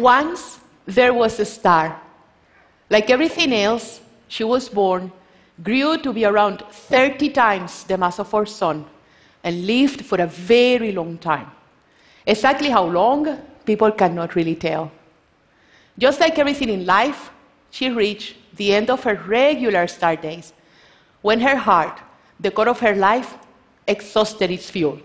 Once there was a star. Like everything else, she was born, grew to be around 30 times the mass of our sun, and lived for a very long time. Exactly how long, people cannot really tell. Just like everything in life, she reached the end of her regular star days when her heart, the core of her life, exhausted its fuel.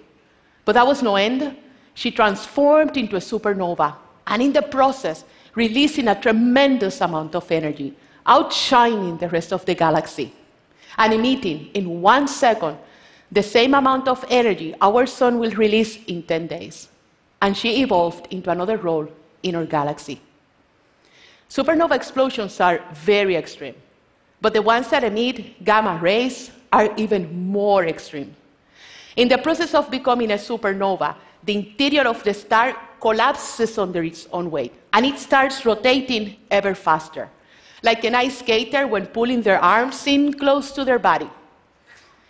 But that was no end. She transformed into a supernova, and in the process, releasing a tremendous amount of energy, outshining the rest of the galaxy, and emitting in one second the same amount of energy our sun will release in 10 days. And she evolved into another role in our galaxy. Supernova explosions are very extreme, but the ones that emit gamma rays are even more extreme. In the process of becoming a supernova, the interior of the star collapses under its own weight and it starts rotating ever faster, like an ice skater when pulling their arms in close to their body.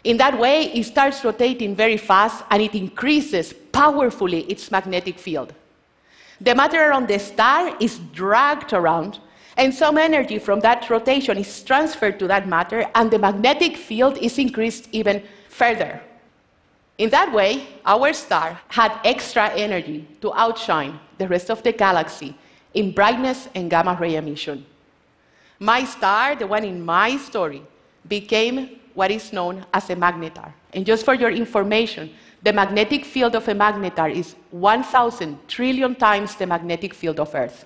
In that way, it starts rotating very fast and it increases powerfully its magnetic field. The matter around the star is dragged around, and some energy from that rotation is transferred to that matter, and the magnetic field is increased even further. In that way, our star had extra energy to outshine the rest of the galaxy in brightness and gamma ray emission. My star, the one in my story, became what is known as a magnetar. And just for your information, the magnetic field of a magnetar is 1,000 trillion times the magnetic field of Earth.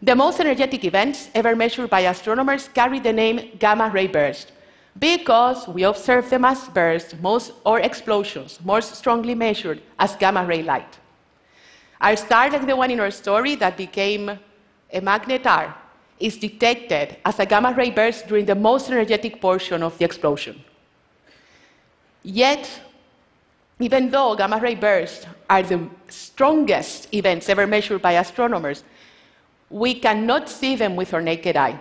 The most energetic events ever measured by astronomers carry the name gamma ray burst because we observe them as bursts most, or explosions, most strongly measured as gamma ray light. Our star, like the one in our story that became a magnetar, is detected as a gamma ray burst during the most energetic portion of the explosion. Yet, even though gamma ray bursts are the strongest events ever measured by astronomers, we cannot see them with our naked eye.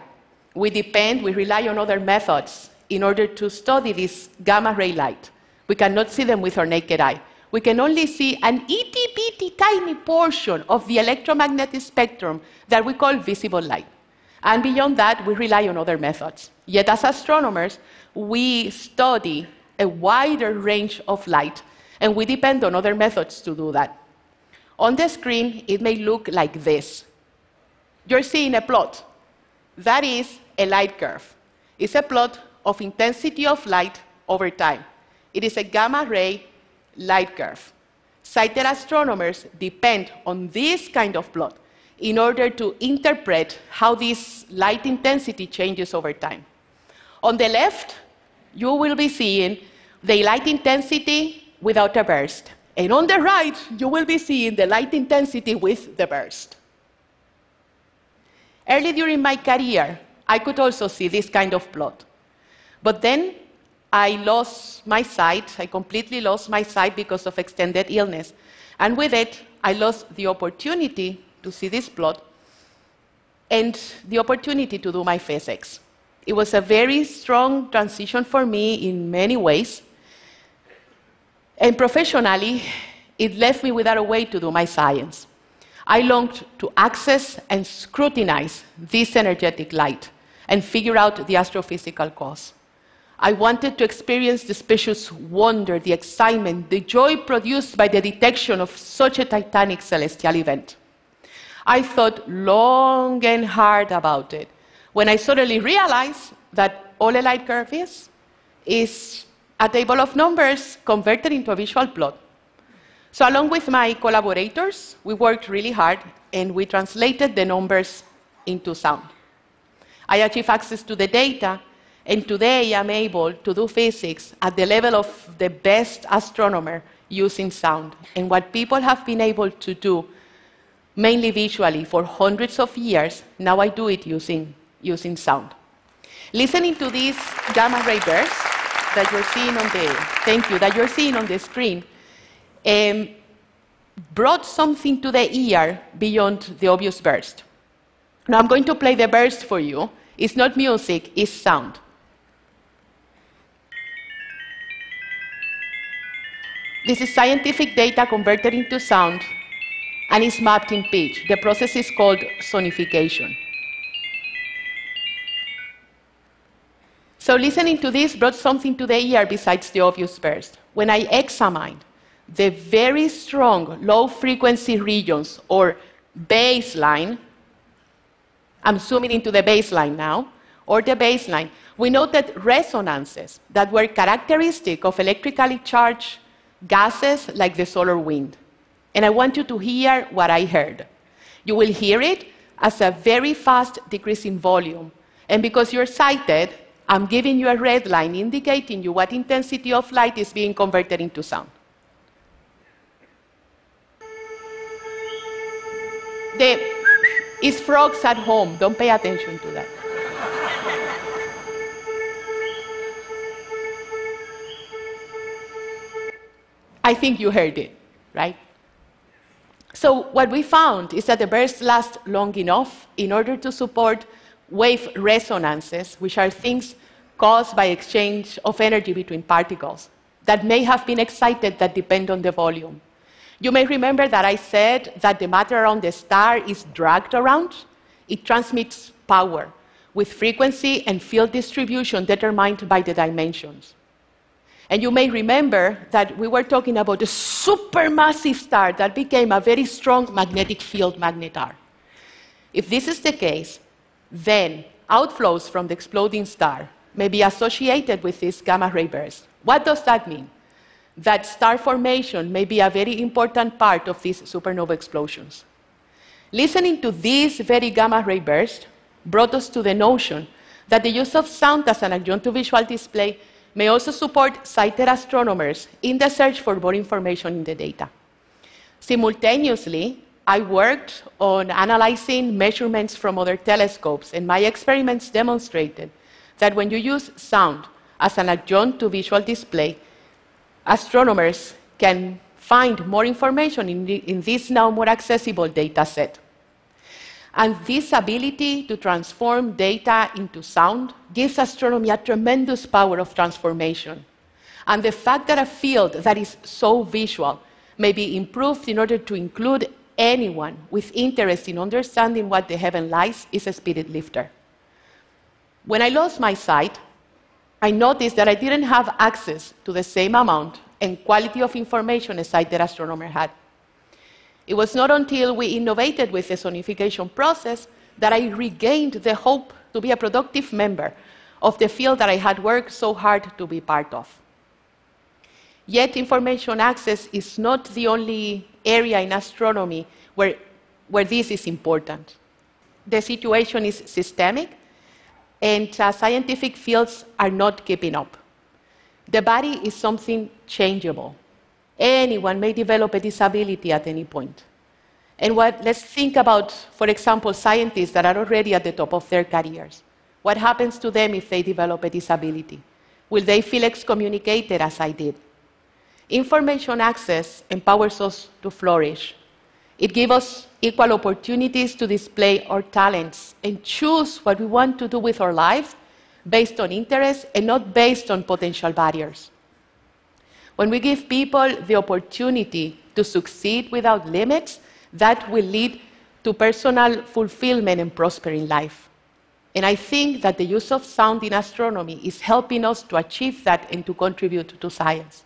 We depend, we rely on other methods in order to study this gamma ray light. We cannot see them with our naked eye. We can only see an itty bitty tiny portion of the electromagnetic spectrum that we call visible light. And beyond that, we rely on other methods. Yet, as astronomers, we study a wider range of light, and we depend on other methods to do that. On the screen, it may look like this. You're seeing a plot. That is a light curve. It's a plot of intensity of light over time. It is a gamma ray light curve. Sighted astronomers depend on this kind of plot in order to interpret how this light intensity changes over time. On the left, you will be seeing the light intensity without a burst. And on the right, you will be seeing the light intensity with the burst. Early during my career, I could also see this kind of plot. But then I lost my sight. I completely lost my sight because of extended illness. And with it, I lost the opportunity to see this plot and the opportunity to do my physics. It was a very strong transition for me in many ways. And professionally, it left me without a way to do my science. I longed to access and scrutinize this energetic light and figure out the astrophysical cause. I wanted to experience the spacious wonder, the excitement, the joy produced by the detection of such a titanic celestial event. I thought long and hard about it when I suddenly realized that all a light curve is is a table of numbers converted into a visual plot. So, along with my collaborators, we worked really hard and we translated the numbers into sound. I achieved access to the data, and today I'm able to do physics at the level of the best astronomer using sound. And what people have been able to do mainly visually for hundreds of years, now I do it using, using sound. Listening to these gamma ray bursts that you're seeing on the, thank you, that you're seeing on the screen, um, brought something to the ear beyond the obvious burst. Now I'm going to play the burst for you. It's not music, it's sound. This is scientific data converted into sound and is mapped in pitch. The process is called sonification. So, listening to this brought something to the ear besides the obvious burst. When I examined the very strong low frequency regions or baseline, I'm zooming into the baseline now, or the baseline, we noted resonances that were characteristic of electrically charged gases like the solar wind. And I want you to hear what I heard. You will hear it as a very fast decrease in volume. And because you're sighted, I'm giving you a red line indicating you what intensity of light is being converted into sound. The, is frogs at home. Don't pay attention to that. I think you heard it, right? So, what we found is that the bursts last long enough in order to support wave resonances, which are things caused by exchange of energy between particles that may have been excited that depend on the volume. You may remember that I said that the matter around the star is dragged around. It transmits power with frequency and field distribution determined by the dimensions. And you may remember that we were talking about a supermassive star that became a very strong magnetic field magnetar. If this is the case, then outflows from the exploding star may be associated with this gamma ray burst. What does that mean? That star formation may be a very important part of these supernova explosions. Listening to this very gamma ray burst brought us to the notion that the use of sound as an adjunct to visual display may also support sighted astronomers in the search for more information in the data. Simultaneously, I worked on analyzing measurements from other telescopes, and my experiments demonstrated that when you use sound as an adjunct to visual display, astronomers can find more information in, the, in this now more accessible data set. And this ability to transform data into sound gives astronomy a tremendous power of transformation. And the fact that a field that is so visual may be improved in order to include anyone with interest in understanding what the heaven lies is a spirit lifter. When I lost my sight, I noticed that I didn't have access to the same amount and quality of information a sighted astronomer had. It was not until we innovated with the sonification process that I regained the hope to be a productive member of the field that I had worked so hard to be part of. Yet, information access is not the only area in astronomy where, where this is important. The situation is systemic, and uh, scientific fields are not keeping up. The body is something changeable. Anyone may develop a disability at any point. And what, let's think about, for example, scientists that are already at the top of their careers. What happens to them if they develop a disability? Will they feel excommunicated as I did? Information access empowers us to flourish. It gives us equal opportunities to display our talents and choose what we want to do with our lives based on interest and not based on potential barriers. When we give people the opportunity to succeed without limits, that will lead to personal fulfillment and prospering life. And I think that the use of sound in astronomy is helping us to achieve that and to contribute to science.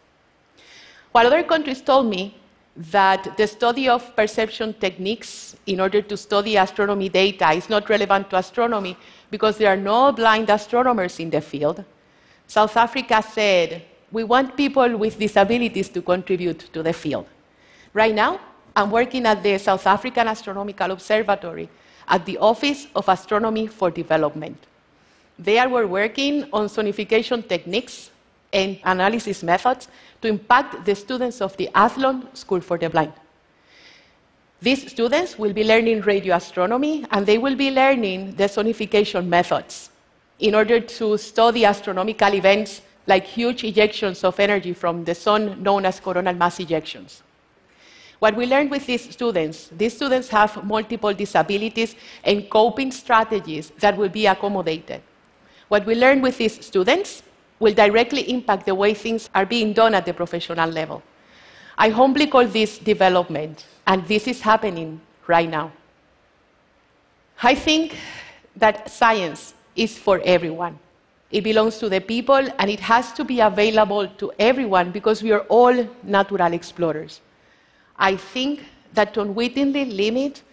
While other countries told me that the study of perception techniques in order to study astronomy data is not relevant to astronomy because there are no blind astronomers in the field, South Africa said, We want people with disabilities to contribute to the field. Right now, I'm working at the South African Astronomical Observatory at the Office of Astronomy for Development. There, we're working on sonification techniques and analysis methods to impact the students of the Athlone School for the Blind. These students will be learning radio astronomy and they will be learning the sonification methods in order to study astronomical events like huge ejections of energy from the sun known as coronal mass ejections. What we learned with these students, these students have multiple disabilities and coping strategies that will be accommodated. What we learned with these students will directly impact the way things are being done at the professional level. I humbly call this development, and this is happening right now. I think that science is for everyone. It belongs to the people and it has to be available to everyone because we are all natural explorers. I think that to unwittingly limit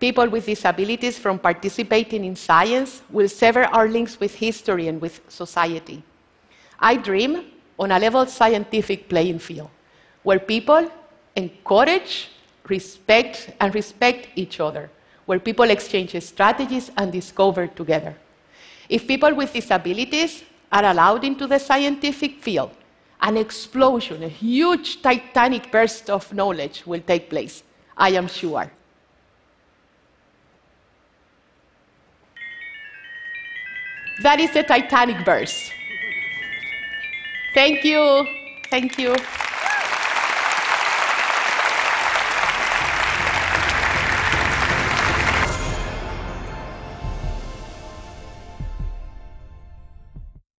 people with disabilities from participating in science will sever our links with history and with society. I dream on a level scientific playing field where people encourage, respect, and respect each other, where people exchange strategies and discover together. If people with disabilities are allowed into the scientific field, an explosion, a huge titanic burst of knowledge will take place, I am sure. That is the Titanic burst. Thank you. Thank you.